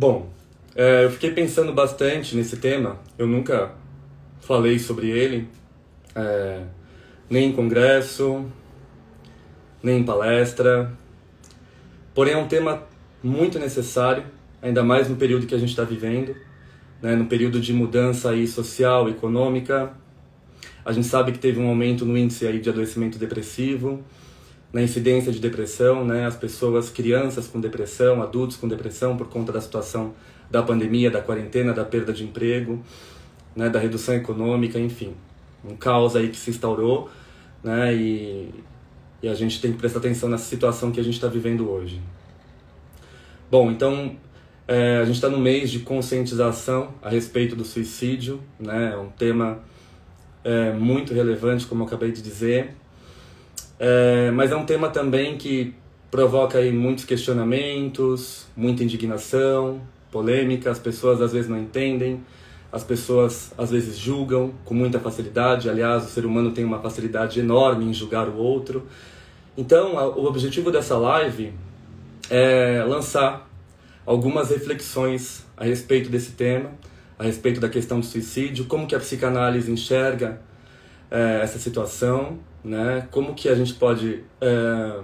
Bom, é, eu fiquei pensando bastante nesse tema. Eu nunca falei sobre ele, é, nem em congresso, nem em palestra. Porém, é um tema muito necessário, ainda mais no período que a gente está vivendo, né, no período de mudança aí social, econômica. A gente sabe que teve um aumento no índice aí de adoecimento depressivo, na incidência de depressão, né? As pessoas, crianças com depressão, adultos com depressão por conta da situação da pandemia, da quarentena, da perda de emprego, né? Da redução econômica, enfim, um caos aí que se instaurou, né? E, e a gente tem que prestar atenção nessa situação que a gente está vivendo hoje. Bom, então é, a gente está no mês de conscientização a respeito do suicídio, né? É um tema é, muito relevante, como eu acabei de dizer. É, mas é um tema também que provoca aí muitos questionamentos, muita indignação, polêmica, as pessoas às vezes não entendem, as pessoas às vezes julgam com muita facilidade, aliás, o ser humano tem uma facilidade enorme em julgar o outro. Então, o objetivo dessa live é lançar algumas reflexões a respeito desse tema, a respeito da questão do suicídio, como que a psicanálise enxerga é, essa situação né? Como que a gente pode, é,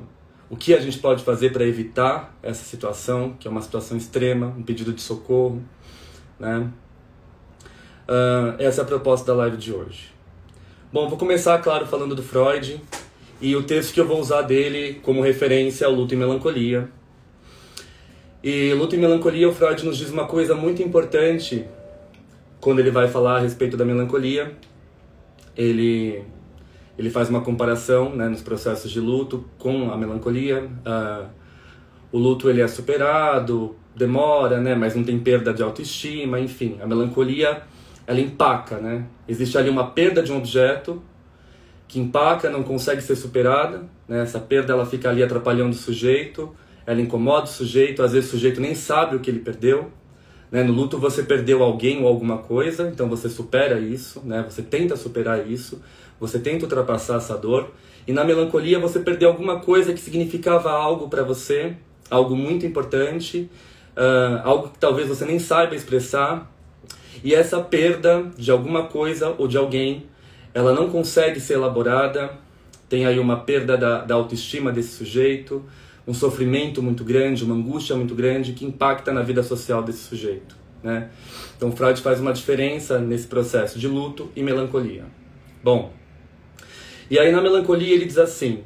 o que a gente pode fazer para evitar essa situação, que é uma situação extrema, um pedido de socorro, né? Uh, essa é a proposta da live de hoje. Bom, vou começar, claro, falando do Freud e o texto que eu vou usar dele como referência é o Luto e Melancolia. E Luto e Melancolia, o Freud nos diz uma coisa muito importante quando ele vai falar a respeito da melancolia. Ele ele faz uma comparação né, nos processos de luto com a melancolia. Uh, o luto ele é superado, demora, né, mas não tem perda de autoestima, enfim. A melancolia ela empaca, né? Existe ali uma perda de um objeto que empaca, não consegue ser superada. Né? Essa perda ela fica ali atrapalhando o sujeito, ela incomoda o sujeito. Às vezes o sujeito nem sabe o que ele perdeu. Né? No luto você perdeu alguém ou alguma coisa, então você supera isso, né? Você tenta superar isso você tenta ultrapassar essa dor. E na melancolia você perdeu alguma coisa que significava algo para você, algo muito importante, uh, algo que talvez você nem saiba expressar. E essa perda de alguma coisa ou de alguém, ela não consegue ser elaborada. Tem aí uma perda da, da autoestima desse sujeito, um sofrimento muito grande, uma angústia muito grande que impacta na vida social desse sujeito. Né? Então Freud faz uma diferença nesse processo de luto e melancolia. Bom, e aí na melancolia ele diz assim: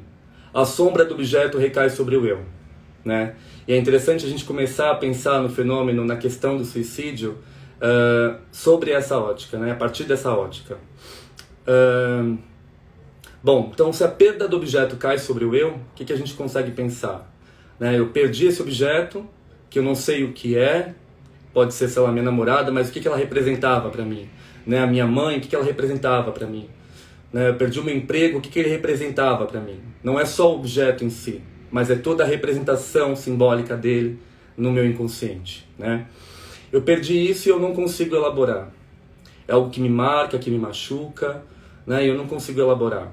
a sombra do objeto recai sobre o eu, né? E é interessante a gente começar a pensar no fenômeno, na questão do suicídio, uh, sobre essa ótica, né? A partir dessa ótica. Uh, bom, então se a perda do objeto cai sobre o eu, o que, que a gente consegue pensar? Né? Eu perdi esse objeto, que eu não sei o que é, pode ser, sei lá, minha namorada, mas o que, que ela representava para mim? Né? A minha mãe, o que, que ela representava para mim? Né? perdi o meu emprego, o que, que ele representava para mim? Não é só o objeto em si, mas é toda a representação simbólica dele no meu inconsciente. Né? Eu perdi isso e eu não consigo elaborar. É algo que me marca, que me machuca, né? e eu não consigo elaborar.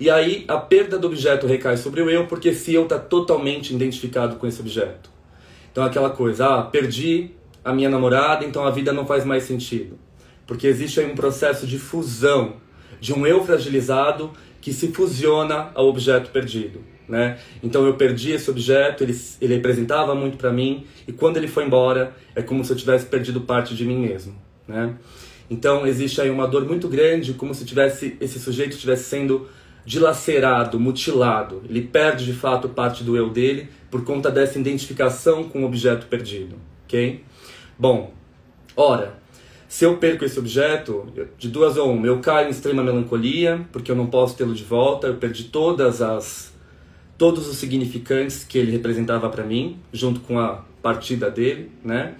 E aí a perda do objeto recai sobre o eu, porque se eu está totalmente identificado com esse objeto. Então aquela coisa, ah, perdi a minha namorada, então a vida não faz mais sentido. Porque existe aí um processo de fusão de um eu fragilizado que se fusiona ao objeto perdido. né? Então eu perdi esse objeto, ele, ele representava muito para mim, e quando ele foi embora, é como se eu tivesse perdido parte de mim mesmo, né? Então existe aí uma dor muito grande, como se tivesse esse sujeito estivesse sendo dilacerado, mutilado. Ele perde de fato parte do eu dele por conta dessa identificação com o objeto perdido, ok? Bom, ora, se eu perco esse objeto, de duas ou uma, eu caio em extrema melancolia, porque eu não posso tê-lo de volta, eu perdi todas as todos os significantes que ele representava para mim, junto com a partida dele, né?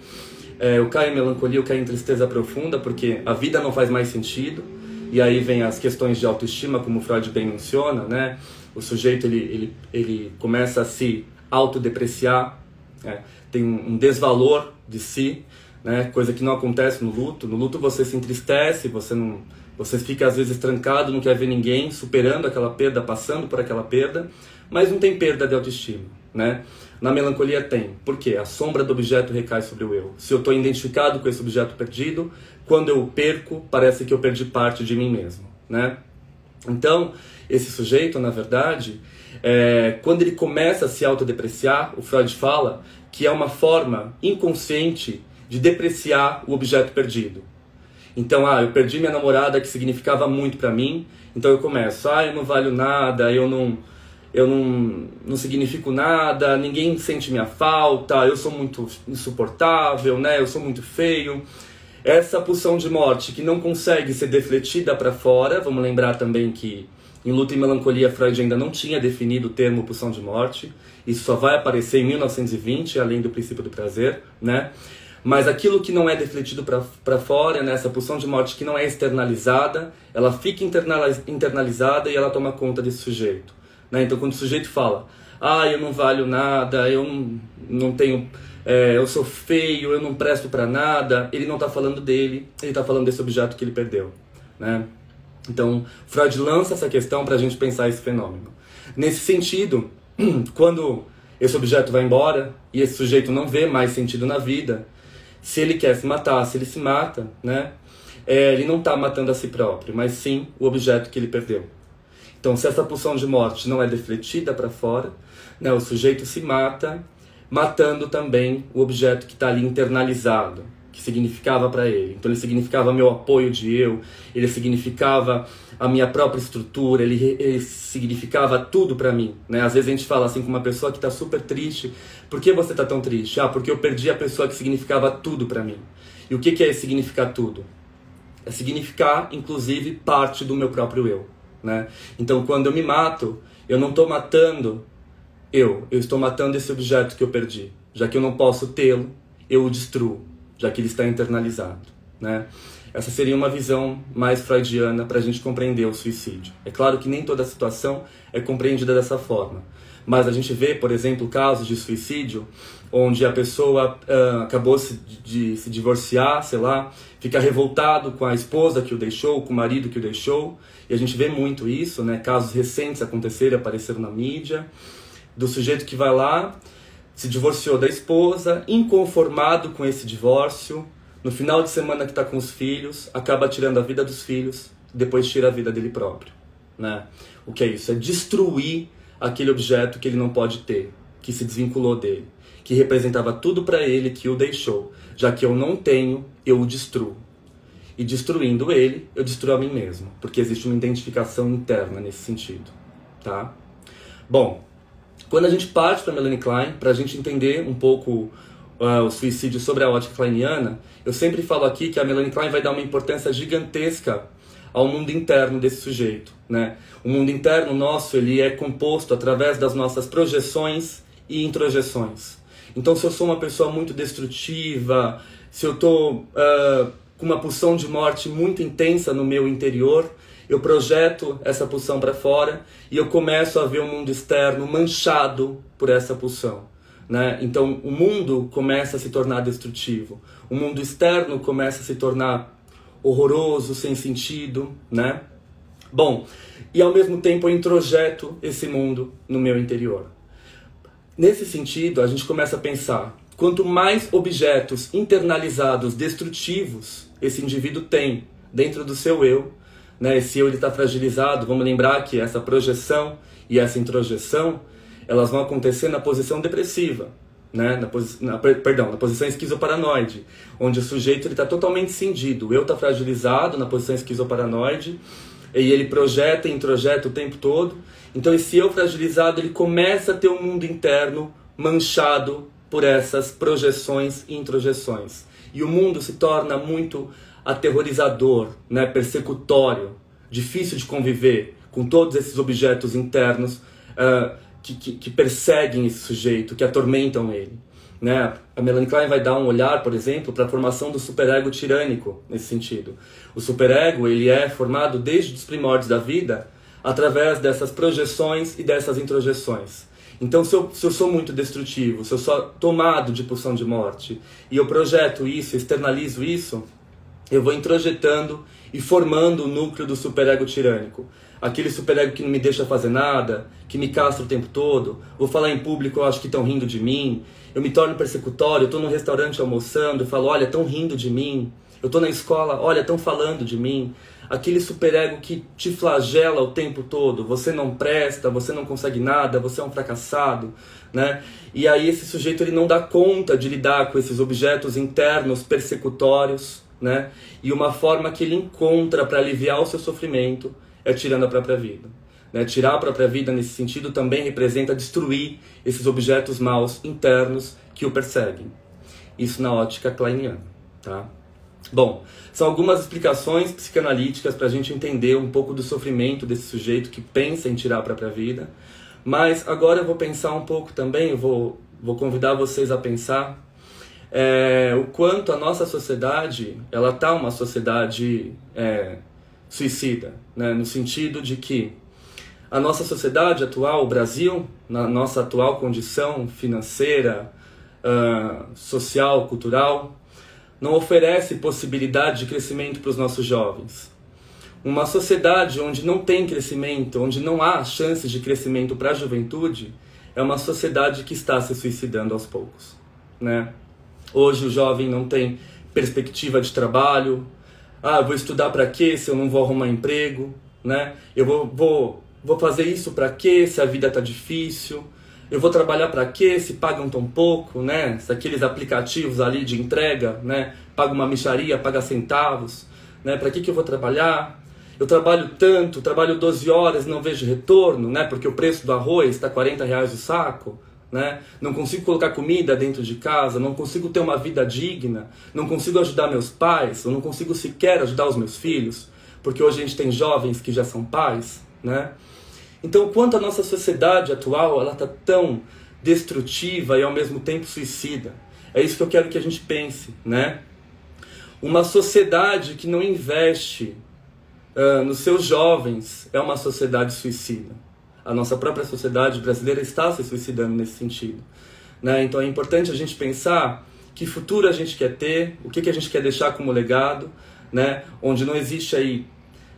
É, eu caio em melancolia, eu caio em tristeza profunda, porque a vida não faz mais sentido. E aí vem as questões de autoestima, como Freud bem menciona, né? O sujeito ele, ele, ele começa a se autodepreciar, né? tem um desvalor de si, né? Coisa que não acontece no luto. No luto você se entristece, você não, você fica às vezes trancado, não quer ver ninguém, superando aquela perda, passando por aquela perda mas não tem perda de autoestima, né? Na melancolia tem. Por quê? A sombra do objeto recai sobre o eu. Se eu estou identificado com esse objeto perdido, quando eu perco, parece que eu perdi parte de mim mesmo, né? Então, esse sujeito, na verdade, é, quando ele começa a se autodepreciar, o Freud fala que é uma forma inconsciente de depreciar o objeto perdido. Então, ah, eu perdi minha namorada que significava muito para mim, então eu começo, ah, eu não valho nada, eu não eu não, não significo nada, ninguém sente minha falta, eu sou muito insuportável, né? Eu sou muito feio. Essa pulsão de morte que não consegue ser defletida para fora, vamos lembrar também que em Luta e Melancolia Freud ainda não tinha definido o termo pulsão de morte. Isso só vai aparecer em 1920, além do princípio do prazer, né? Mas aquilo que não é defletido para fora, né? pulsão de morte que não é externalizada, ela fica internalizada e ela toma conta desse sujeito. Né? Então, quando o sujeito fala, ah, eu não valho nada, eu não, não tenho, é, eu sou feio, eu não presto para nada, ele não está falando dele, ele está falando desse objeto que ele perdeu. Né? Então, Freud lança essa questão para a gente pensar esse fenômeno. Nesse sentido, quando esse objeto vai embora e esse sujeito não vê mais sentido na vida, se ele quer se matar, se ele se mata, né? É, ele não está matando a si próprio, mas sim o objeto que ele perdeu. Então, se essa pulsão de morte não é defletida para fora, né, o sujeito se mata, matando também o objeto que está ali internalizado, que significava para ele. Então, ele significava meu apoio de eu, ele significava a minha própria estrutura, ele, ele significava tudo para mim. Né? Às vezes a gente fala assim com uma pessoa que está super triste: por que você está tão triste? Ah, porque eu perdi a pessoa que significava tudo para mim. E o que, que é significar tudo? É significar, inclusive, parte do meu próprio eu. Né? Então, quando eu me mato, eu não estou matando eu, eu estou matando esse objeto que eu perdi. Já que eu não posso tê-lo, eu o destruo, já que ele está internalizado. Né? Essa seria uma visão mais freudiana para a gente compreender o suicídio. É claro que nem toda situação é compreendida dessa forma, mas a gente vê, por exemplo, casos de suicídio onde a pessoa uh, acabou -se de, se divorciar, sei lá, fica revoltado com a esposa que o deixou, com o marido que o deixou, e a gente vê muito isso, né? Casos recentes aconteceram, apareceram na mídia, do sujeito que vai lá, se divorciou da esposa, inconformado com esse divórcio, no final de semana que está com os filhos, acaba tirando a vida dos filhos, depois tira a vida dele próprio, né? O que é isso? É destruir aquele objeto que ele não pode ter, que se desvinculou dele, que representava tudo para ele, que o deixou. Já que eu não tenho, eu o destruo. E destruindo ele, eu destruo a mim mesmo, porque existe uma identificação interna nesse sentido, tá? Bom, quando a gente parte para Melanie Klein, para a gente entender um pouco uh, o suicídio sobre a ótica kleiniana, eu sempre falo aqui que a Melanie Klein vai dar uma importância gigantesca ao mundo interno desse sujeito, né? O mundo interno nosso, ele é composto através das nossas projeções e introjeções. Então, se eu sou uma pessoa muito destrutiva, se eu estou uh, com uma pulsão de morte muito intensa no meu interior, eu projeto essa pulsão para fora e eu começo a ver o mundo externo manchado por essa pulsão. Né? Então, o mundo começa a se tornar destrutivo, o mundo externo começa a se tornar horroroso, sem sentido, né? Bom, e ao mesmo tempo eu introjeto esse mundo no meu interior. Nesse sentido, a gente começa a pensar: quanto mais objetos internalizados destrutivos esse indivíduo tem dentro do seu eu, né? Esse eu está fragilizado. Vamos lembrar que essa projeção e essa introjeção elas vão acontecer na posição depressiva, né? na, posi na, perdão, na posição esquizoparanoide, onde o sujeito está totalmente cindido. O eu está fragilizado na posição esquizoparanoide, e ele projeta e introjeta o tempo todo. Então esse eu fragilizado, ele começa a ter um mundo interno manchado por essas projeções e introjeções. E o mundo se torna muito aterrorizador, né, persecutório, difícil de conviver com todos esses objetos internos uh, que, que, que, perseguem esse sujeito, que atormentam ele. Né? A Melanie Klein vai dar um olhar, por exemplo, para a formação do superego tirânico nesse sentido. O superego ele é formado desde os primórdios da vida através dessas projeções e dessas introjeções. Então, se eu, se eu sou muito destrutivo, se eu sou tomado de pulsão de morte, e eu projeto isso, externalizo isso, eu vou introjetando e formando o núcleo do superego tirânico. Aquele superego que não me deixa fazer nada, que me castra o tempo todo, vou falar em público, eu acho que estão rindo de mim, eu me torno persecutório, eu estou no restaurante almoçando, eu falo, olha, estão rindo de mim, eu estou na escola, olha, estão falando de mim aquele superego que te flagela o tempo todo. Você não presta, você não consegue nada, você é um fracassado, né? E aí esse sujeito ele não dá conta de lidar com esses objetos internos persecutórios, né? E uma forma que ele encontra para aliviar o seu sofrimento é tirando a própria vida. Né? Tirar a própria vida nesse sentido também representa destruir esses objetos maus internos que o perseguem. Isso na ótica kleiniana, tá? Bom, são algumas explicações psicanalíticas para a gente entender um pouco do sofrimento desse sujeito que pensa em tirar a própria vida. Mas agora eu vou pensar um pouco também, eu vou, vou convidar vocês a pensar é, o quanto a nossa sociedade, ela está uma sociedade é, suicida, né? no sentido de que a nossa sociedade atual, o Brasil, na nossa atual condição financeira, uh, social, cultural, não oferece possibilidade de crescimento para os nossos jovens. Uma sociedade onde não tem crescimento, onde não há chances de crescimento para a juventude, é uma sociedade que está se suicidando aos poucos. Né? Hoje o jovem não tem perspectiva de trabalho. Ah, vou estudar para quê se eu não vou arrumar emprego? Né? Eu vou, vou, vou fazer isso para quê se a vida está difícil? eu vou trabalhar para quê se pagam tão pouco, né? Se aqueles aplicativos ali de entrega, né? Paga uma micharia, paga centavos, né? Para que, que eu vou trabalhar? Eu trabalho tanto, trabalho 12 horas não vejo retorno, né? Porque o preço do arroz está 40 reais o saco, né? Não consigo colocar comida dentro de casa, não consigo ter uma vida digna, não consigo ajudar meus pais, eu não consigo sequer ajudar os meus filhos, porque hoje a gente tem jovens que já são pais, né? Então, quanto a nossa sociedade atual ela está tão destrutiva e ao mesmo tempo suicida, é isso que eu quero que a gente pense, né? Uma sociedade que não investe uh, nos seus jovens é uma sociedade suicida. A nossa própria sociedade brasileira está se suicidando nesse sentido. Né? Então é importante a gente pensar que futuro a gente quer ter, o que, que a gente quer deixar como legado, né? onde não existe aí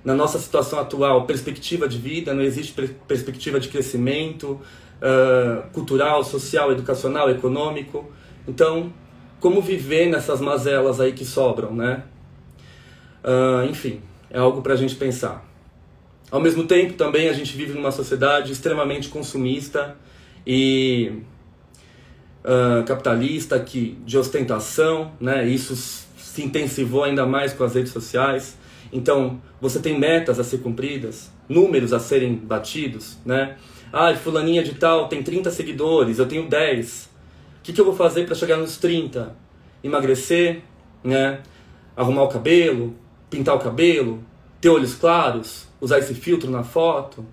na nossa situação atual, perspectiva de vida, não existe perspectiva de crescimento uh, cultural, social, educacional, econômico. Então, como viver nessas mazelas aí que sobram, né? Uh, enfim, é algo para a gente pensar. Ao mesmo tempo, também a gente vive numa sociedade extremamente consumista e uh, capitalista, que, de ostentação, né? Isso se intensivou ainda mais com as redes sociais. Então, você tem metas a ser cumpridas, números a serem batidos, né? Ah, fulaninha de tal tem 30 seguidores, eu tenho 10. O que, que eu vou fazer para chegar nos 30? Emagrecer, né? Arrumar o cabelo, pintar o cabelo, ter olhos claros, usar esse filtro na foto.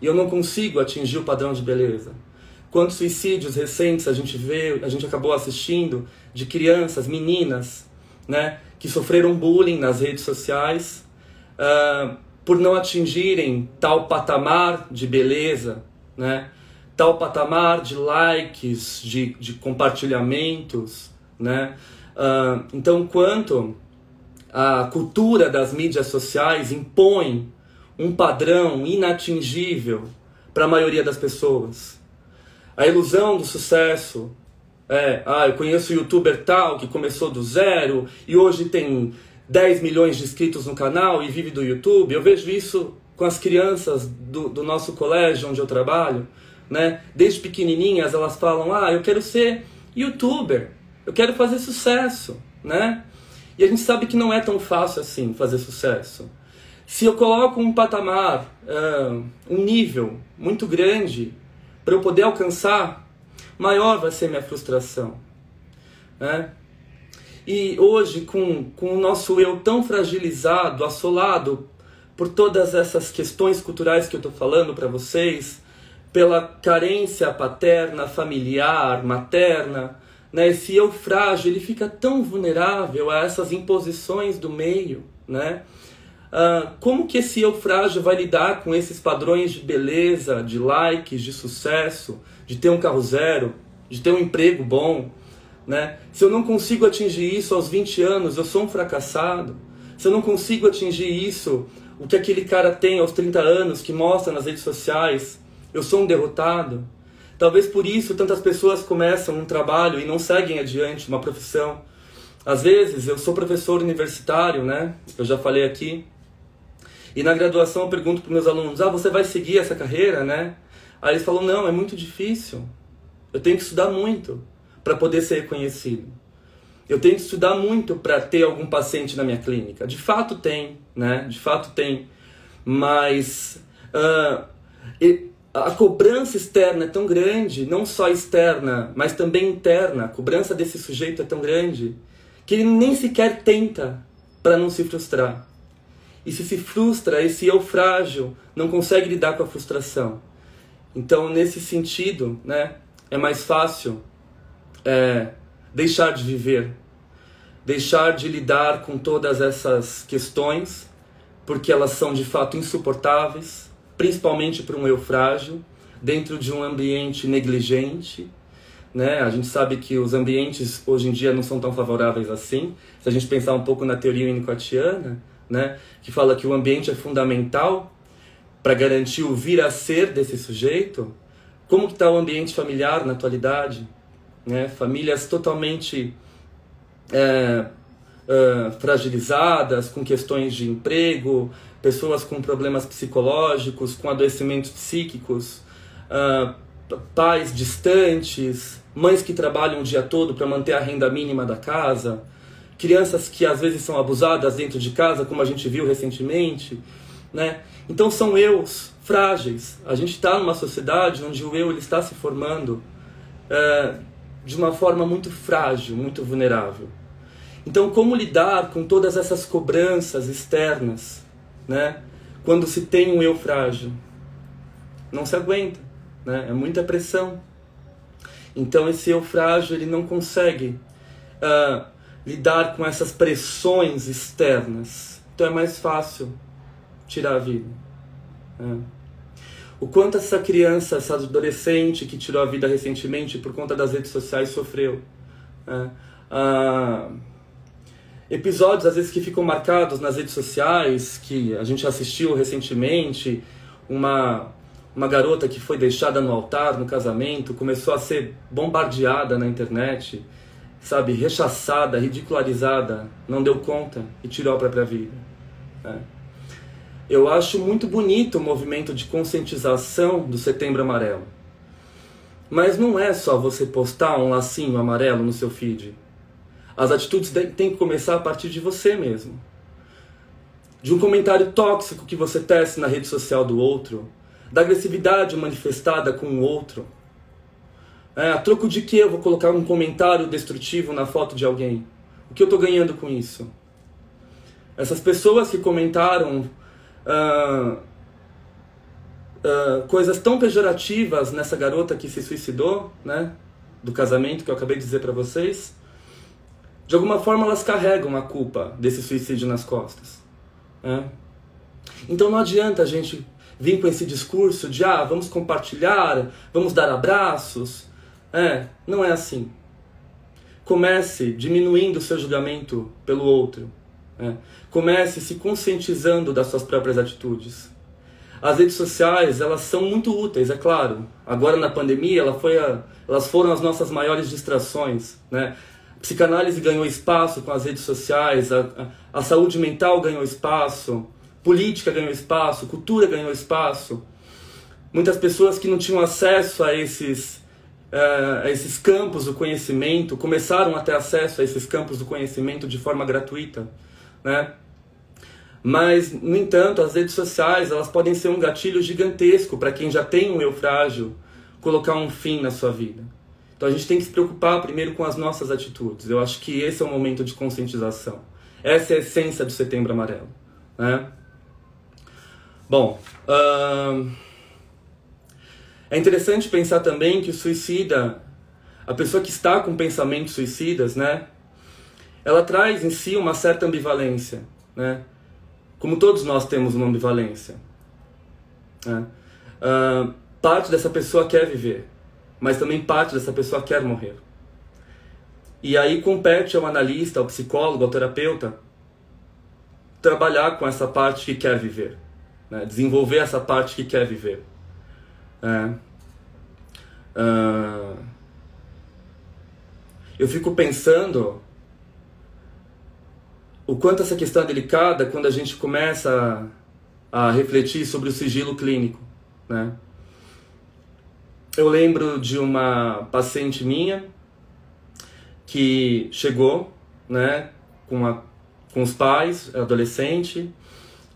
E eu não consigo atingir o padrão de beleza. Quantos suicídios recentes a gente vê, a gente acabou assistindo de crianças, meninas, né, que sofreram bullying nas redes sociais uh, por não atingirem tal patamar de beleza, né? tal patamar de likes, de, de compartilhamentos. Né? Uh, então, quanto a cultura das mídias sociais impõe um padrão inatingível para a maioria das pessoas. A ilusão do sucesso é, ah, eu conheço o youtuber tal que começou do zero e hoje tem 10 milhões de inscritos no canal e vive do YouTube. Eu vejo isso com as crianças do, do nosso colégio onde eu trabalho, né? Desde pequenininhas elas falam: "Ah, eu quero ser youtuber, eu quero fazer sucesso", né? E a gente sabe que não é tão fácil assim fazer sucesso. Se eu coloco um patamar, uh, um nível muito grande para eu poder alcançar, maior vai ser minha frustração. Né? E hoje, com, com o nosso eu tão fragilizado, assolado por todas essas questões culturais que eu estou falando para vocês, pela carência paterna, familiar, materna, né? esse eu frágil ele fica tão vulnerável a essas imposições do meio. Né? Uh, como que esse eu frágil vai lidar com esses padrões de beleza, de likes, de sucesso, de ter um carro zero, de ter um emprego bom? Né? Se eu não consigo atingir isso aos 20 anos, eu sou um fracassado. Se eu não consigo atingir isso, o que aquele cara tem aos 30 anos, que mostra nas redes sociais, eu sou um derrotado. Talvez por isso tantas pessoas começam um trabalho e não seguem adiante uma profissão. Às vezes, eu sou professor universitário, né? Eu já falei aqui. E na graduação eu pergunto para meus alunos: "Ah, você vai seguir essa carreira, né?" Aí eles falam: "Não, é muito difícil. Eu tenho que estudar muito." para poder ser reconhecido. Eu tenho que estudar muito para ter algum paciente na minha clínica. De fato tem, né? De fato tem. Mas uh, a cobrança externa é tão grande, não só externa, mas também interna. A cobrança desse sujeito é tão grande que ele nem sequer tenta para não se frustrar. E se se frustra, esse eu frágil não consegue lidar com a frustração. Então, nesse sentido, né, é mais fácil é, deixar de viver, deixar de lidar com todas essas questões, porque elas são de fato insuportáveis, principalmente para um eu frágil, dentro de um ambiente negligente. Né? A gente sabe que os ambientes hoje em dia não são tão favoráveis assim. Se a gente pensar um pouco na teoria winnicottiana, né? que fala que o ambiente é fundamental para garantir o vir a ser desse sujeito, como que está o ambiente familiar na atualidade? né? famílias totalmente é, é, fragilizadas, com questões de emprego, pessoas com problemas psicológicos, com adoecimentos psíquicos, uh, pais distantes, mães que trabalham o dia todo para manter a renda mínima da casa, crianças que às vezes são abusadas dentro de casa, como a gente viu recentemente, né? Então são eus frágeis. A gente está numa sociedade onde o eu ele está se formando uh, de uma forma muito frágil, muito vulnerável. Então, como lidar com todas essas cobranças externas, né? Quando se tem um eu frágil, não se aguenta, né? É muita pressão. Então, esse eu frágil ele não consegue uh, lidar com essas pressões externas. Então, é mais fácil tirar a vida. Né? o quanto essa criança, essa adolescente que tirou a vida recentemente por conta das redes sociais sofreu. Né? Ah, episódios, às vezes, que ficam marcados nas redes sociais, que a gente assistiu recentemente, uma, uma garota que foi deixada no altar no casamento, começou a ser bombardeada na internet, sabe, rechaçada, ridicularizada, não deu conta e tirou a própria vida. Né? Eu acho muito bonito o movimento de conscientização do Setembro Amarelo. Mas não é só você postar um lacinho amarelo no seu feed. As atitudes têm que começar a partir de você mesmo. De um comentário tóxico que você tece na rede social do outro, da agressividade manifestada com o outro. É, a troco de que eu vou colocar um comentário destrutivo na foto de alguém? O que eu estou ganhando com isso? Essas pessoas que comentaram uh, uh, coisas tão pejorativas nessa garota que se suicidou, né? Do casamento que eu acabei de dizer para vocês. De alguma forma elas carregam a culpa desse suicídio nas costas. Né? Então não adianta a gente vir com esse discurso de ah, vamos compartilhar, vamos dar abraços. É, não é assim. Comece diminuindo o seu julgamento pelo outro. É. Comece se conscientizando das suas próprias atitudes. As redes sociais, elas são muito úteis, é claro. Agora na pandemia, ela foi a, elas foram as nossas maiores distrações, né? A psicanálise ganhou espaço com as redes sociais, a, a, a saúde mental ganhou espaço, política ganhou espaço, cultura ganhou espaço. muitas pessoas que não tinham acesso a esses, uh, esses campos do conhecimento começaram a ter acesso a esses campos do conhecimento de forma gratuita, né? Mas, no entanto, as redes sociais elas podem ser um gatilho gigantesco para quem já tem um eu frágil colocar um fim na sua vida. Então a gente tem que se preocupar primeiro com as nossas atitudes. Eu acho que esse é o momento de conscientização. Essa é a essência do Setembro Amarelo. Né? Bom, uh, é interessante pensar também que o suicida, a pessoa que está com pensamentos suicidas, né, ela traz em si uma certa ambivalência, né? Como todos nós temos uma ambivalência. Né? Uh, parte dessa pessoa quer viver, mas também parte dessa pessoa quer morrer. E aí compete ao analista, ao psicólogo, ao terapeuta trabalhar com essa parte que quer viver, né? desenvolver essa parte que quer viver. É. Uh, eu fico pensando o quanto essa questão é delicada quando a gente começa a, a refletir sobre o sigilo clínico, né? Eu lembro de uma paciente minha que chegou, né, com, a, com os pais, adolescente,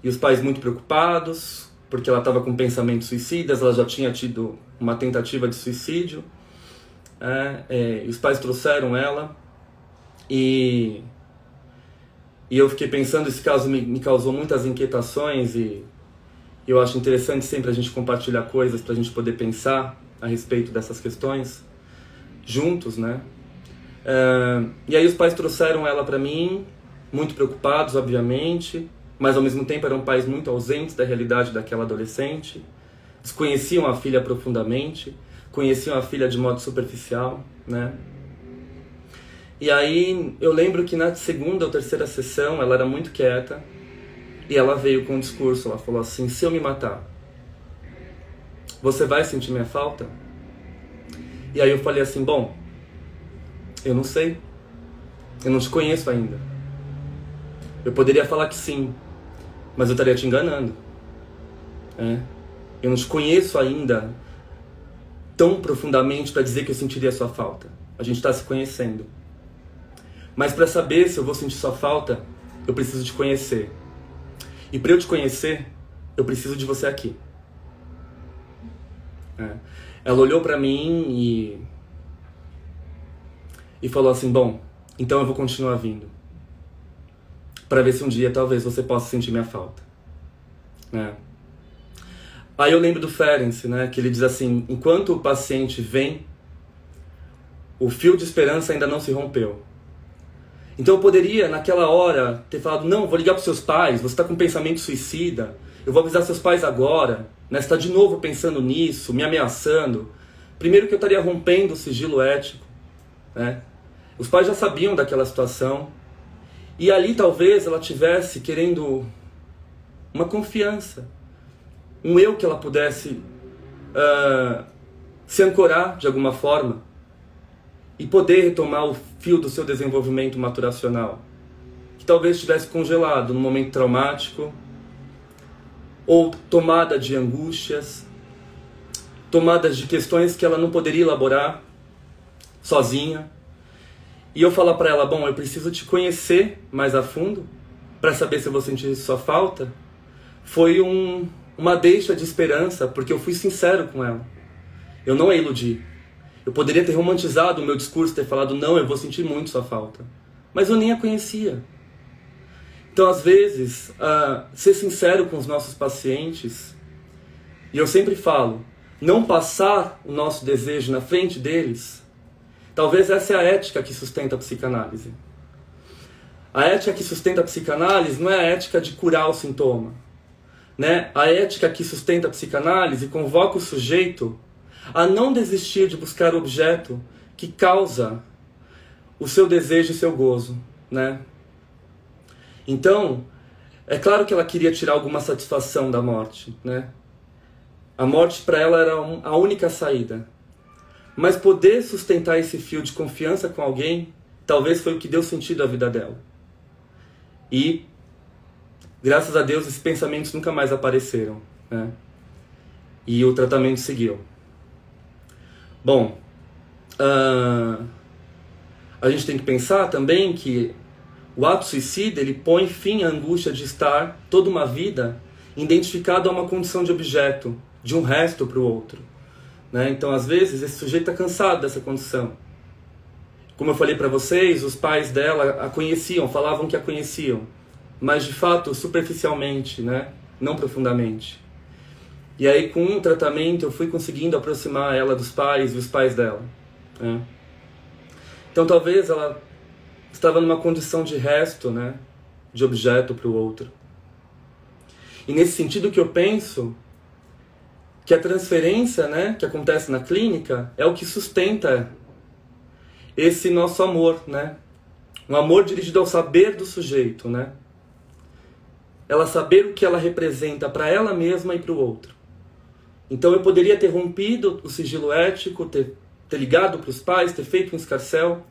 e os pais muito preocupados, porque ela estava com pensamentos suicidas, ela já tinha tido uma tentativa de suicídio. É, é, os pais trouxeram ela e e eu fiquei pensando, esse caso me, me causou muitas inquietações e eu acho interessante sempre a gente compartilhar coisas para a gente poder pensar a respeito dessas questões juntos, né? É, e aí os pais trouxeram ela para mim, muito preocupados, obviamente, mas ao mesmo tempo eram pais muito ausentes da realidade daquela adolescente, desconheciam a filha profundamente, conheciam a filha de modo superficial, né? E aí eu lembro que na segunda ou terceira sessão ela era muito quieta e ela veio com um discurso, ela falou assim: "Se eu me matar, você vai sentir minha falta?" E aí eu falei assim: "Bom, eu não sei. Eu não te conheço ainda. Eu poderia falar que sim, mas eu estaria te enganando. É. Eu não te conheço ainda tão profundamente para dizer que eu sentiria sua falta. A gente está se conhecendo. Mas para saber se eu vou sentir sua falta, eu preciso te conhecer. E para eu te conhecer, eu preciso de você aqui. É. Ela olhou para mim e e falou assim: "Bom, então eu vou continuar vindo, para ver se um dia talvez você possa sentir minha falta." Né? Aí eu lembro do Ferenc, né, que ele diz assim: "Enquanto o paciente vem, o fio de esperança ainda não se rompeu." Então eu poderia, naquela hora, ter falado: não, vou ligar para seus pais, você está com um pensamento suicida, eu vou avisar seus pais agora, né? está de novo pensando nisso, me ameaçando. Primeiro que eu estaria rompendo o sigilo ético. Né? Os pais já sabiam daquela situação. E ali talvez ela tivesse querendo uma confiança, um eu que ela pudesse uh, se ancorar de alguma forma e poder retomar o fio do seu desenvolvimento maturacional, que talvez estivesse congelado no momento traumático, ou tomada de angústias, tomadas de questões que ela não poderia elaborar sozinha. E eu falar para ela, bom, eu preciso te conhecer mais a fundo para saber se eu vou sentir sua falta, foi um, uma deixa de esperança, porque eu fui sincero com ela. Eu não a iludi. Eu poderia ter romantizado o meu discurso, ter falado, não, eu vou sentir muito sua falta. Mas eu nem a conhecia. Então, às vezes, uh, ser sincero com os nossos pacientes, e eu sempre falo, não passar o nosso desejo na frente deles, talvez essa é a ética que sustenta a psicanálise. A ética que sustenta a psicanálise não é a ética de curar o sintoma. Né? A ética que sustenta a psicanálise convoca o sujeito a não desistir de buscar o objeto que causa o seu desejo e seu gozo, né? Então, é claro que ela queria tirar alguma satisfação da morte, né? A morte para ela era a única saída. Mas poder sustentar esse fio de confiança com alguém, talvez foi o que deu sentido à vida dela. E, graças a Deus, esses pensamentos nunca mais apareceram, né? E o tratamento seguiu. Bom, uh, a gente tem que pensar também que o ato suicida ele põe fim à angústia de estar toda uma vida identificado a uma condição de objeto, de um resto para o outro. Né? Então, às vezes, esse sujeito está cansado dessa condição. Como eu falei para vocês, os pais dela a conheciam, falavam que a conheciam, mas de fato, superficialmente, né? não profundamente. E aí, com um tratamento, eu fui conseguindo aproximar ela dos pais e os pais dela. Né? Então, talvez ela estava numa condição de resto, né? de objeto para o outro. E nesse sentido que eu penso que a transferência, né, que acontece na clínica é o que sustenta esse nosso amor, né? Um amor dirigido ao saber do sujeito, né? Ela saber o que ela representa para ela mesma e para o outro. Então eu poderia ter rompido o sigilo ético, ter, ter ligado para os pais, ter feito um escarcel,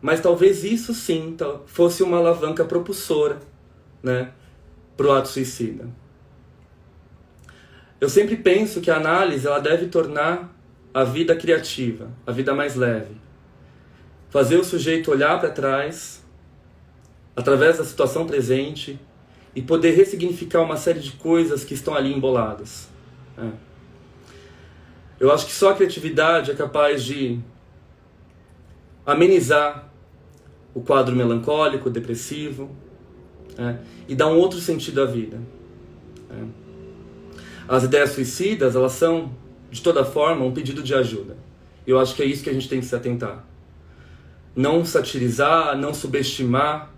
mas talvez isso sim fosse uma alavanca propulsora, né, para o ato suicida. Eu sempre penso que a análise ela deve tornar a vida criativa, a vida mais leve. Fazer o sujeito olhar para trás, através da situação presente, e poder ressignificar uma série de coisas que estão ali emboladas. É. Eu acho que só a criatividade é capaz de amenizar o quadro melancólico, depressivo, é, e dar um outro sentido à vida. É. As ideias suicidas, elas são, de toda forma, um pedido de ajuda. Eu acho que é isso que a gente tem que se atentar. Não satirizar, não subestimar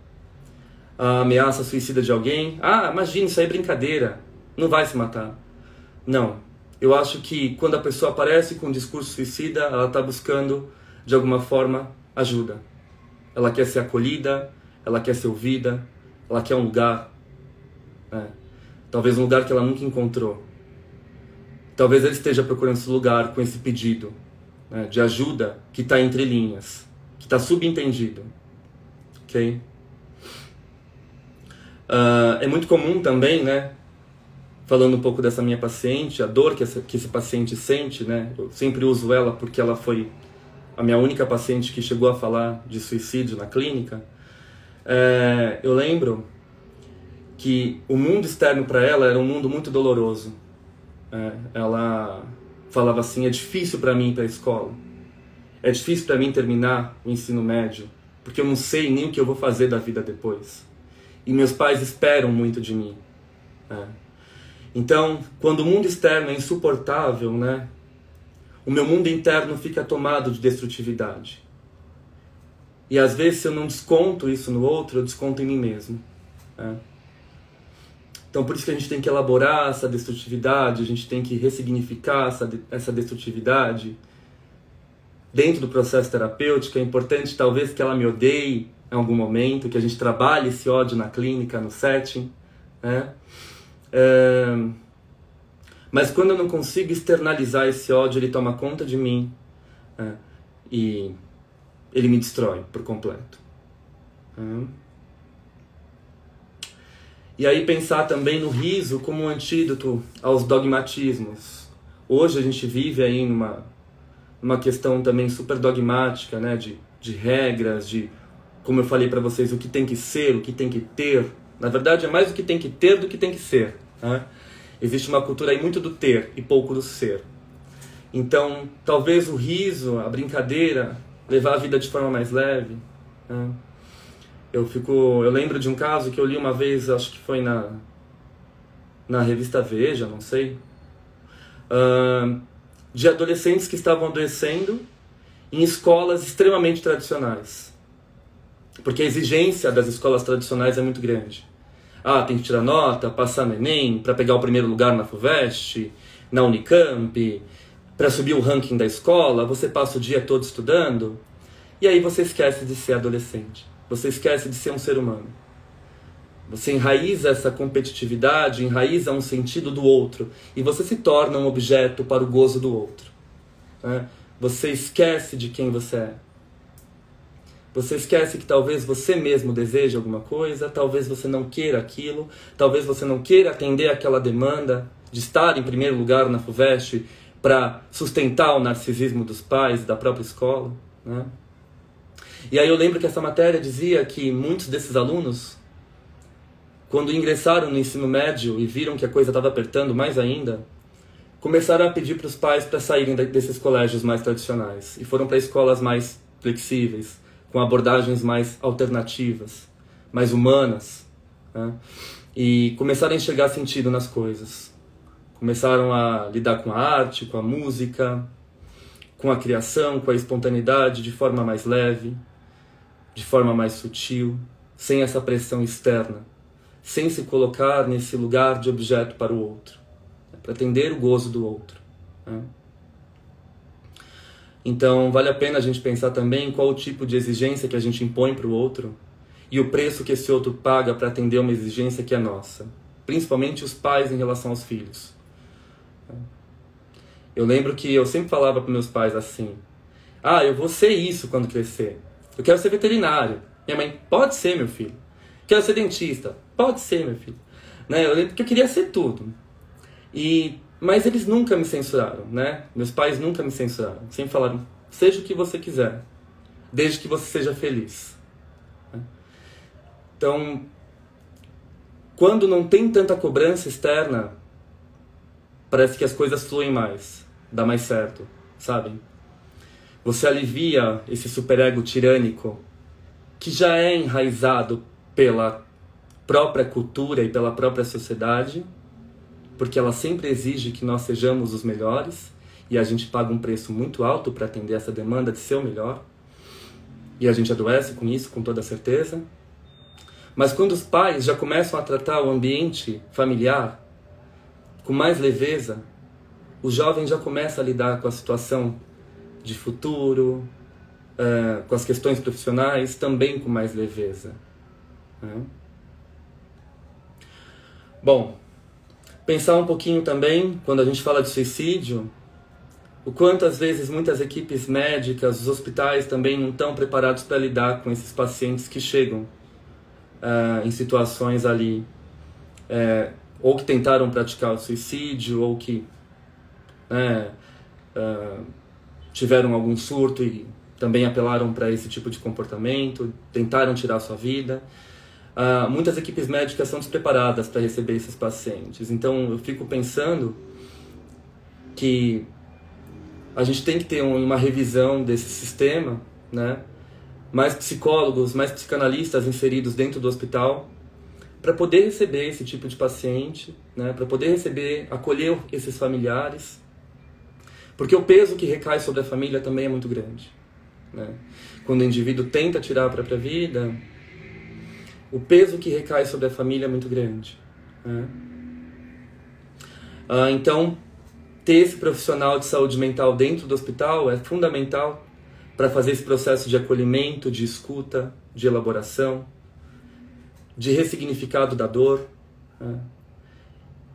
a ameaça suicida de alguém. Ah, imagina, isso aí é brincadeira. Não vai se matar. Não. Eu acho que quando a pessoa aparece com um discurso suicida, ela está buscando, de alguma forma, ajuda. Ela quer ser acolhida, ela quer ser ouvida, ela quer um lugar. É. Talvez um lugar que ela nunca encontrou. Talvez ele esteja procurando esse lugar com esse pedido né, de ajuda que está entre linhas, que está subentendido. Ok? Uh, é muito comum também, né? Falando um pouco dessa minha paciente, a dor que, essa, que esse paciente sente, né? Eu sempre uso ela porque ela foi a minha única paciente que chegou a falar de suicídio na clínica. É, eu lembro que o mundo externo para ela era um mundo muito doloroso. É, ela falava assim: é difícil para mim ir para a escola, é difícil para mim terminar o ensino médio, porque eu não sei nem o que eu vou fazer da vida depois. E meus pais esperam muito de mim. É. Então, quando o mundo externo é insuportável, né, o meu mundo interno fica tomado de destrutividade. E às vezes, se eu não desconto isso no outro, eu desconto em mim mesmo. É. Então, por isso que a gente tem que elaborar essa destrutividade, a gente tem que ressignificar essa, essa destrutividade. Dentro do processo terapêutico, é importante talvez que ela me odeie em algum momento, que a gente trabalhe esse ódio na clínica, no setting. Né? É... Mas quando eu não consigo externalizar esse ódio, ele toma conta de mim é... e ele me destrói por completo. É... E aí pensar também no riso como um antídoto aos dogmatismos. Hoje a gente vive aí numa, numa questão também super dogmática, né? De, de regras, de, como eu falei para vocês, o que tem que ser, o que tem que ter. Na verdade é mais o que tem que ter do que tem que ser. Né? Existe uma cultura aí muito do ter e pouco do ser. Então, talvez o riso, a brincadeira, levar a vida de forma mais leve. Né? Eu fico, eu lembro de um caso que eu li uma vez, acho que foi na na revista Veja, não sei, uh, de adolescentes que estavam adoecendo em escolas extremamente tradicionais, porque a exigência das escolas tradicionais é muito grande. Ah, tem que tirar nota, passar no Enem, para pegar o primeiro lugar na Fuvest, na Unicamp, para subir o ranking da escola, você passa o dia todo estudando, e aí você esquece de ser adolescente. Você esquece de ser um ser humano. Você enraiza essa competitividade, enraiza um sentido do outro e você se torna um objeto para o gozo do outro. Né? Você esquece de quem você é. Você esquece que talvez você mesmo deseje alguma coisa, talvez você não queira aquilo, talvez você não queira atender aquela demanda de estar em primeiro lugar na FUVEST para sustentar o narcisismo dos pais da própria escola. Né? E aí eu lembro que essa matéria dizia que muitos desses alunos, quando ingressaram no ensino médio e viram que a coisa estava apertando mais ainda, começaram a pedir para os pais para saírem desses colégios mais tradicionais e foram para escolas mais flexíveis, com abordagens mais alternativas, mais humanas, né? e começaram a enxergar sentido nas coisas. Começaram a lidar com a arte, com a música, com a criação, com a espontaneidade de forma mais leve, de forma mais sutil, sem essa pressão externa, sem se colocar nesse lugar de objeto para o outro, né? para atender o gozo do outro. Né? Então, vale a pena a gente pensar também qual o tipo de exigência que a gente impõe para o outro e o preço que esse outro paga para atender uma exigência que é nossa, principalmente os pais em relação aos filhos. Eu lembro que eu sempre falava para meus pais assim: "Ah, eu vou ser isso quando crescer. Eu quero ser veterinário". Minha mãe: "Pode ser, meu filho". "Quero ser dentista". "Pode ser, meu filho". Né? Eu lembro que eu queria ser tudo. E mas eles nunca me censuraram, né? Meus pais nunca me censuraram. Sempre falaram: seja o que você quiser, desde que você seja feliz. Né? Então, quando não tem tanta cobrança externa, parece que as coisas fluem mais, dá mais certo, sabem? Você alivia esse superego tirânico que já é enraizado pela própria cultura e pela própria sociedade porque ela sempre exige que nós sejamos os melhores e a gente paga um preço muito alto para atender essa demanda de ser o melhor. E a gente adoece com isso, com toda certeza. Mas quando os pais já começam a tratar o ambiente familiar com mais leveza, o jovem já começa a lidar com a situação de futuro, uh, com as questões profissionais também com mais leveza. Né? Bom, Pensar um pouquinho também, quando a gente fala de suicídio, o quanto às vezes muitas equipes médicas, os hospitais também não estão preparados para lidar com esses pacientes que chegam uh, em situações ali, é, ou que tentaram praticar o suicídio, ou que uh, tiveram algum surto e também apelaram para esse tipo de comportamento, tentaram tirar sua vida. Uh, muitas equipes médicas são despreparadas para receber esses pacientes. Então eu fico pensando que a gente tem que ter uma revisão desse sistema, né? mais psicólogos, mais psicanalistas inseridos dentro do hospital para poder receber esse tipo de paciente, né? para poder receber, acolher esses familiares, porque o peso que recai sobre a família também é muito grande. Né? Quando o indivíduo tenta tirar a própria vida, o peso que recai sobre a família é muito grande. Né? Ah, então, ter esse profissional de saúde mental dentro do hospital é fundamental para fazer esse processo de acolhimento, de escuta, de elaboração, de ressignificado da dor. Né?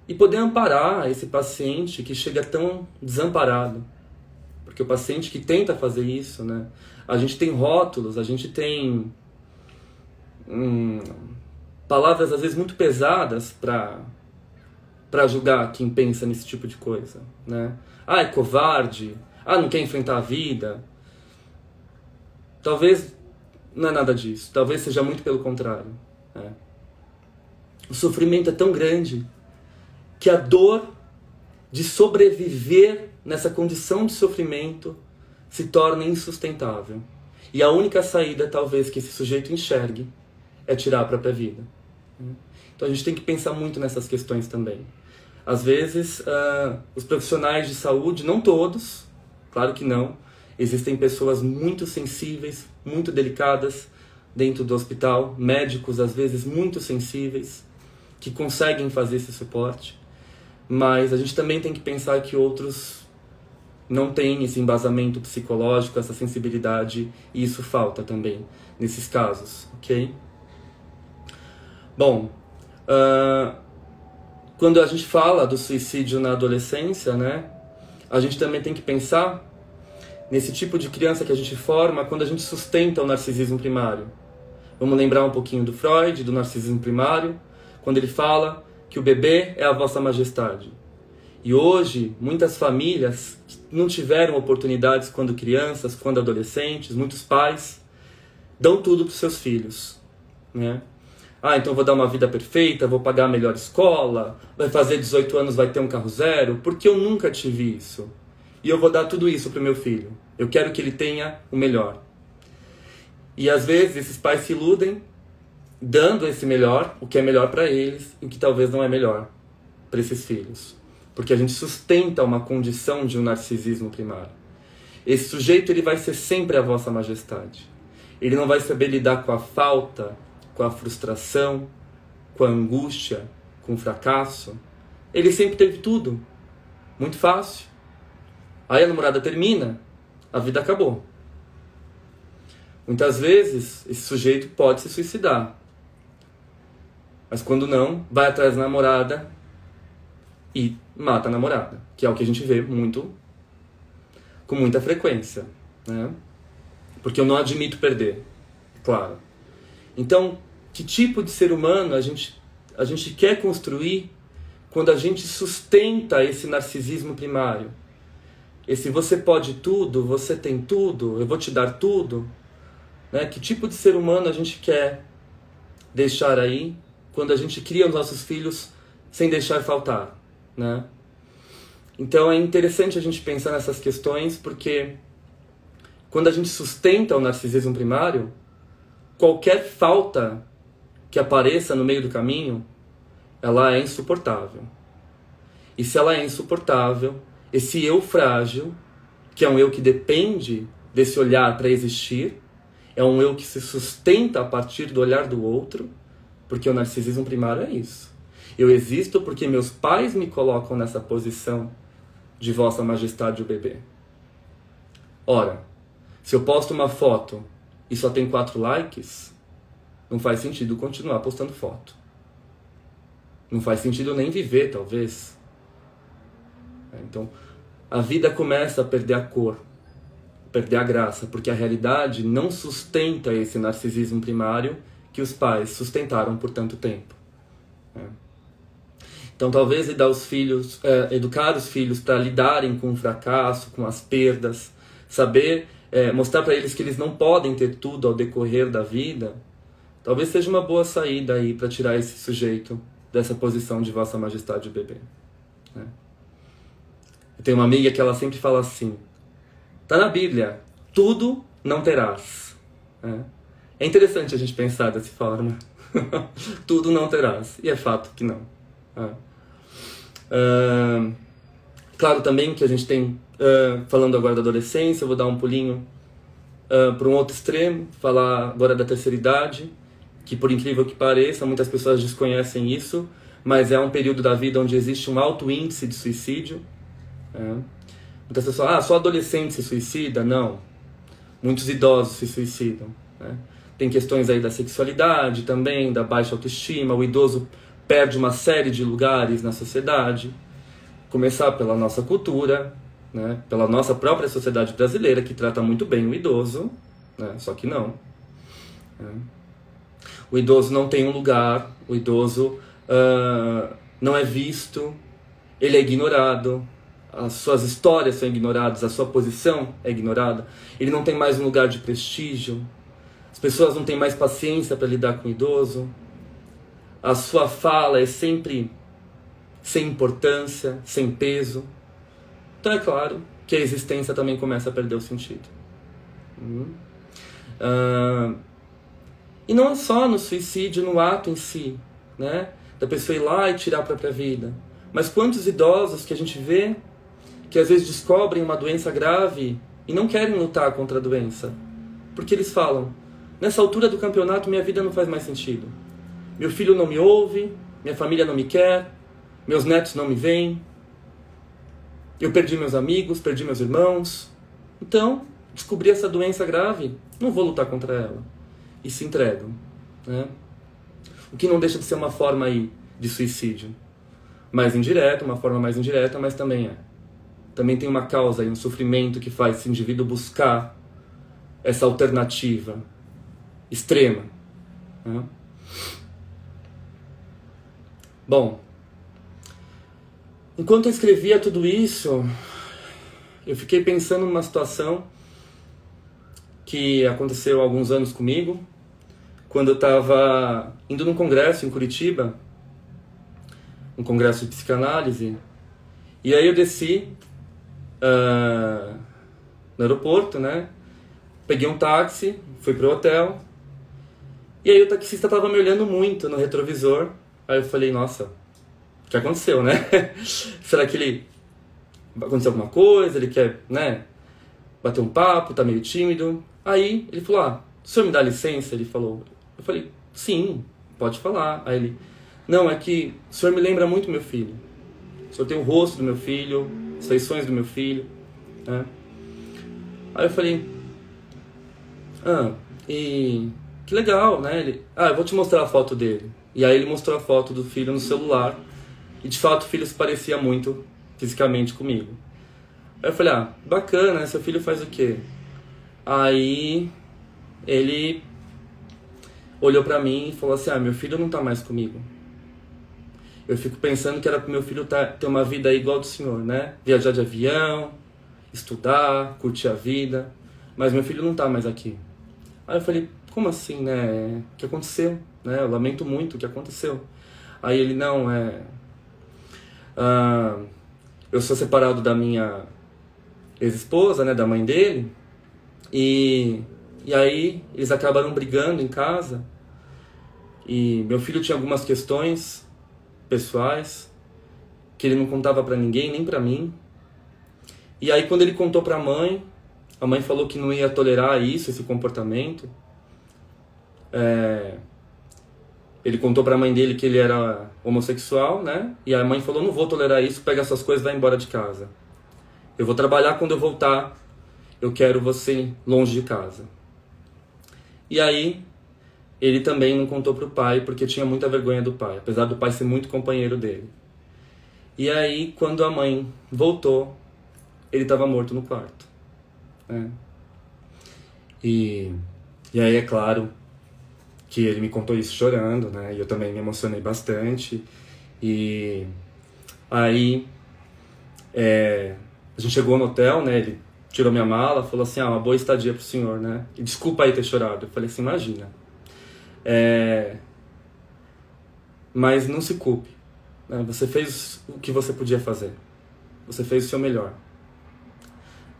E poder amparar esse paciente que chega tão desamparado. Porque o paciente que tenta fazer isso, né? a gente tem rótulos, a gente tem hum, palavras às vezes muito pesadas para para julgar quem pensa nesse tipo de coisa, né? Ah, é covarde. Ah, não quer enfrentar a vida. Talvez não é nada disso. Talvez seja muito pelo contrário. Né? O sofrimento é tão grande que a dor de sobreviver nessa condição de sofrimento se torna insustentável. E a única saída, talvez, que esse sujeito enxergue é tirar a própria vida. Então a gente tem que pensar muito nessas questões também. Às vezes, uh, os profissionais de saúde, não todos, claro que não, existem pessoas muito sensíveis, muito delicadas dentro do hospital, médicos às vezes muito sensíveis, que conseguem fazer esse suporte, mas a gente também tem que pensar que outros não têm esse embasamento psicológico, essa sensibilidade, e isso falta também nesses casos, ok? Bom, uh, quando a gente fala do suicídio na adolescência, né, a gente também tem que pensar nesse tipo de criança que a gente forma quando a gente sustenta o narcisismo primário. Vamos lembrar um pouquinho do Freud, do narcisismo primário, quando ele fala que o bebê é a vossa majestade. E hoje, muitas famílias não tiveram oportunidades quando crianças, quando adolescentes, muitos pais dão tudo para os seus filhos. Né? Ah, então vou dar uma vida perfeita, vou pagar a melhor escola, vai fazer 18 anos, vai ter um carro zero, porque eu nunca tive isso. E eu vou dar tudo isso para o meu filho. Eu quero que ele tenha o melhor. E às vezes esses pais se iludem dando esse melhor, o que é melhor para eles e o que talvez não é melhor para esses filhos. Porque a gente sustenta uma condição de um narcisismo primário. Esse sujeito ele vai ser sempre a vossa majestade. Ele não vai saber lidar com a falta, com a frustração, com a angústia, com o fracasso. Ele sempre teve tudo. Muito fácil. Aí a namorada termina, a vida acabou. Muitas vezes esse sujeito pode se suicidar. Mas quando não, vai atrás da namorada e mata a namorada, que é o que a gente vê muito com muita frequência, né? Porque eu não admito perder, claro. Então, que tipo de ser humano a gente a gente quer construir quando a gente sustenta esse narcisismo primário? Esse você pode tudo, você tem tudo, eu vou te dar tudo. Né? Que tipo de ser humano a gente quer deixar aí quando a gente cria os nossos filhos sem deixar faltar? Né? Então é interessante a gente pensar nessas questões porque quando a gente sustenta o narcisismo primário, qualquer falta que apareça no meio do caminho, ela é insuportável. E se ela é insuportável, esse eu frágil, que é um eu que depende desse olhar para existir, é um eu que se sustenta a partir do olhar do outro, porque o narcisismo primário é isso. Eu existo porque meus pais me colocam nessa posição de Vossa Majestade o bebê. Ora, se eu posto uma foto e só tem quatro likes, não faz sentido continuar postando foto. Não faz sentido nem viver, talvez. Então, a vida começa a perder a cor, perder a graça, porque a realidade não sustenta esse narcisismo primário que os pais sustentaram por tanto tempo. É. Então, talvez educar os filhos, é, educar os filhos para lidarem com o fracasso, com as perdas, saber é, mostrar para eles que eles não podem ter tudo ao decorrer da vida, talvez seja uma boa saída aí para tirar esse sujeito dessa posição de Vossa Majestade bebê. Né? Eu tenho uma amiga que ela sempre fala assim: tá na Bíblia, tudo não terás. É, é interessante a gente pensar dessa forma. tudo não terás. E é fato que não. É. Uh, claro também que a gente tem, uh, falando agora da adolescência, eu vou dar um pulinho uh, para um outro extremo, falar agora da terceira idade, que por incrível que pareça, muitas pessoas desconhecem isso, mas é um período da vida onde existe um alto índice de suicídio. É. Muitas pessoas, ah, só adolescente se suicida? Não. Muitos idosos se suicidam. Né? Tem questões aí da sexualidade também, da baixa autoestima, o idoso perde uma série de lugares na sociedade. Começar pela nossa cultura, né? pela nossa própria sociedade brasileira, que trata muito bem o idoso, né? só que não. Né? O idoso não tem um lugar, o idoso uh, não é visto, ele é ignorado, as suas histórias são ignoradas, a sua posição é ignorada, ele não tem mais um lugar de prestígio, as pessoas não têm mais paciência para lidar com o idoso, a sua fala é sempre sem importância, sem peso. Então é claro que a existência também começa a perder o sentido. Uhum. Uh, e não é só no suicídio, no ato em si, né? Da pessoa ir lá e tirar a própria vida. Mas quantos idosos que a gente vê que às vezes descobrem uma doença grave e não querem lutar contra a doença. Porque eles falam: nessa altura do campeonato minha vida não faz mais sentido. Meu filho não me ouve, minha família não me quer, meus netos não me veem. Eu perdi meus amigos, perdi meus irmãos. Então, descobri essa doença grave, não vou lutar contra ela. E se entregam. Né? O que não deixa de ser uma forma aí de suicídio. Mais indireta, uma forma mais indireta, mas também é. também tem uma causa e um sofrimento que faz esse indivíduo buscar essa alternativa extrema. Né? Bom, enquanto eu escrevia tudo isso, eu fiquei pensando numa situação que aconteceu há alguns anos comigo, quando eu estava indo num congresso em Curitiba, um congresso de psicanálise, e aí eu desci uh, no aeroporto, né? Peguei um táxi, fui pro hotel, e aí o taxista tava me olhando muito no retrovisor, aí eu falei, nossa, o que aconteceu, né? Será que ele aconteceu alguma coisa, ele quer, né, bater um papo, tá meio tímido. Aí ele falou: Ah, o senhor me dá licença? Ele falou. Eu falei: Sim, pode falar. Aí ele: Não, é que o senhor me lembra muito meu filho. O senhor tem o rosto do meu filho, as feições do meu filho. Né? Aí eu falei: Ah, e que legal, né? Ele, ah, eu vou te mostrar a foto dele. E aí ele mostrou a foto do filho no celular. E de fato o filho se parecia muito fisicamente comigo. Aí eu falei, ah, bacana, seu filho faz o quê? Aí ele olhou para mim e falou assim, ah, meu filho não tá mais comigo. Eu fico pensando que era pro meu filho tá, ter uma vida igual do senhor, né? Viajar de avião, estudar, curtir a vida. Mas meu filho não tá mais aqui. Aí eu falei, como assim, né? O que aconteceu? Né? Eu lamento muito o que aconteceu. Aí ele, não, é... Ah, eu sou separado da minha ex-esposa, né, da mãe dele, e, e aí eles acabaram brigando em casa, e meu filho tinha algumas questões pessoais que ele não contava para ninguém, nem para mim. E aí quando ele contou para a mãe, a mãe falou que não ia tolerar isso, esse comportamento. É, ele contou para a mãe dele que ele era homossexual, né? E a mãe falou: "Não vou tolerar isso, pega suas coisas, vai embora de casa. Eu vou trabalhar quando eu voltar. Eu quero você longe de casa." E aí ele também não contou pro pai porque tinha muita vergonha do pai, apesar do pai ser muito companheiro dele. E aí quando a mãe voltou, ele estava morto no quarto. Né? E e aí é claro que ele me contou isso chorando, né? E eu também me emocionei bastante. E aí é, a gente chegou no hotel, né? Ele tirou minha mala, falou assim, ah, uma boa estadia pro senhor, né? E desculpa aí ter chorado. Eu falei assim, imagina. É, mas não se culpe. Né? Você fez o que você podia fazer. Você fez o seu melhor.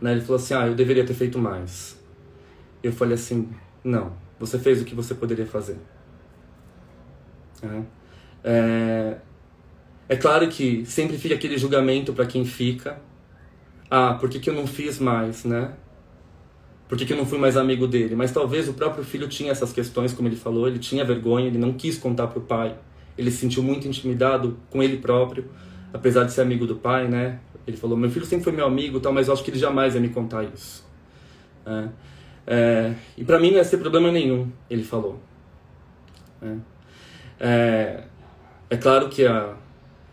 Né? Ele falou assim, ah, eu deveria ter feito mais. Eu falei assim, não você fez o que você poderia fazer. É, é, é claro que sempre fica aquele julgamento para quem fica. Ah, por que, que eu não fiz mais, né? Por que, que eu não fui mais amigo dele? Mas talvez o próprio filho tinha essas questões, como ele falou, ele tinha vergonha, ele não quis contar para o pai. Ele se sentiu muito intimidado com ele próprio, apesar de ser amigo do pai, né? Ele falou: Meu filho sempre foi meu amigo, tal, mas eu acho que ele jamais ia me contar isso. É. É, e para mim não ia ser problema nenhum, ele falou. É, é, é claro que a,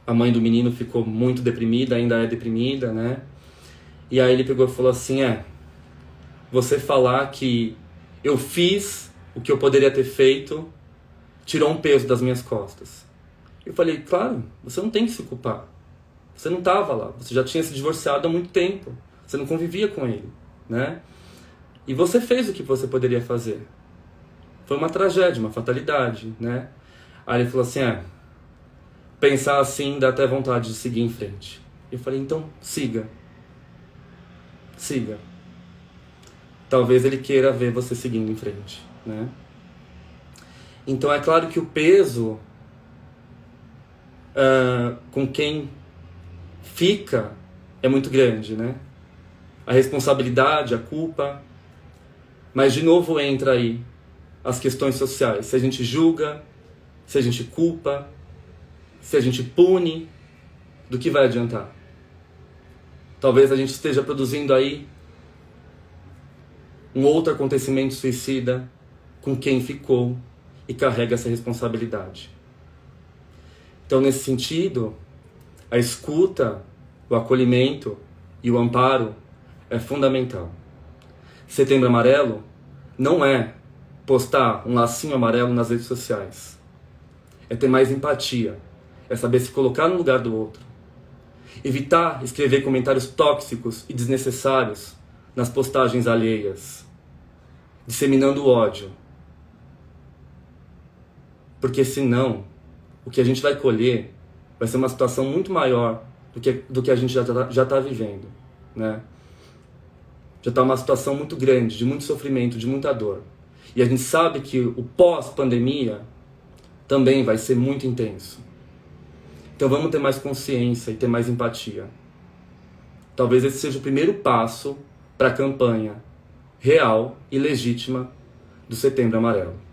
a mãe do menino ficou muito deprimida, ainda é deprimida, né? E aí ele pegou e falou assim: é, você falar que eu fiz o que eu poderia ter feito tirou um peso das minhas costas. Eu falei: claro, você não tem que se culpar. Você não estava lá, você já tinha se divorciado há muito tempo, você não convivia com ele, né? E você fez o que você poderia fazer. Foi uma tragédia, uma fatalidade, né? Aí ele falou assim: é, pensar assim dá até vontade de seguir em frente. Eu falei: então siga. Siga. Talvez ele queira ver você seguindo em frente, né? Então é claro que o peso uh, com quem fica é muito grande, né? A responsabilidade, a culpa, mas de novo entra aí as questões sociais. Se a gente julga, se a gente culpa, se a gente pune, do que vai adiantar? Talvez a gente esteja produzindo aí um outro acontecimento suicida com quem ficou e carrega essa responsabilidade. Então, nesse sentido, a escuta, o acolhimento e o amparo é fundamental. Setembro Amarelo não é postar um lacinho amarelo nas redes sociais. É ter mais empatia. É saber se colocar no lugar do outro. Evitar escrever comentários tóxicos e desnecessários nas postagens alheias, disseminando ódio. Porque senão, o que a gente vai colher vai ser uma situação muito maior do que, do que a gente já está já tá vivendo. Né? Já está uma situação muito grande, de muito sofrimento, de muita dor. E a gente sabe que o pós-pandemia também vai ser muito intenso. Então vamos ter mais consciência e ter mais empatia. Talvez esse seja o primeiro passo para a campanha real e legítima do Setembro Amarelo.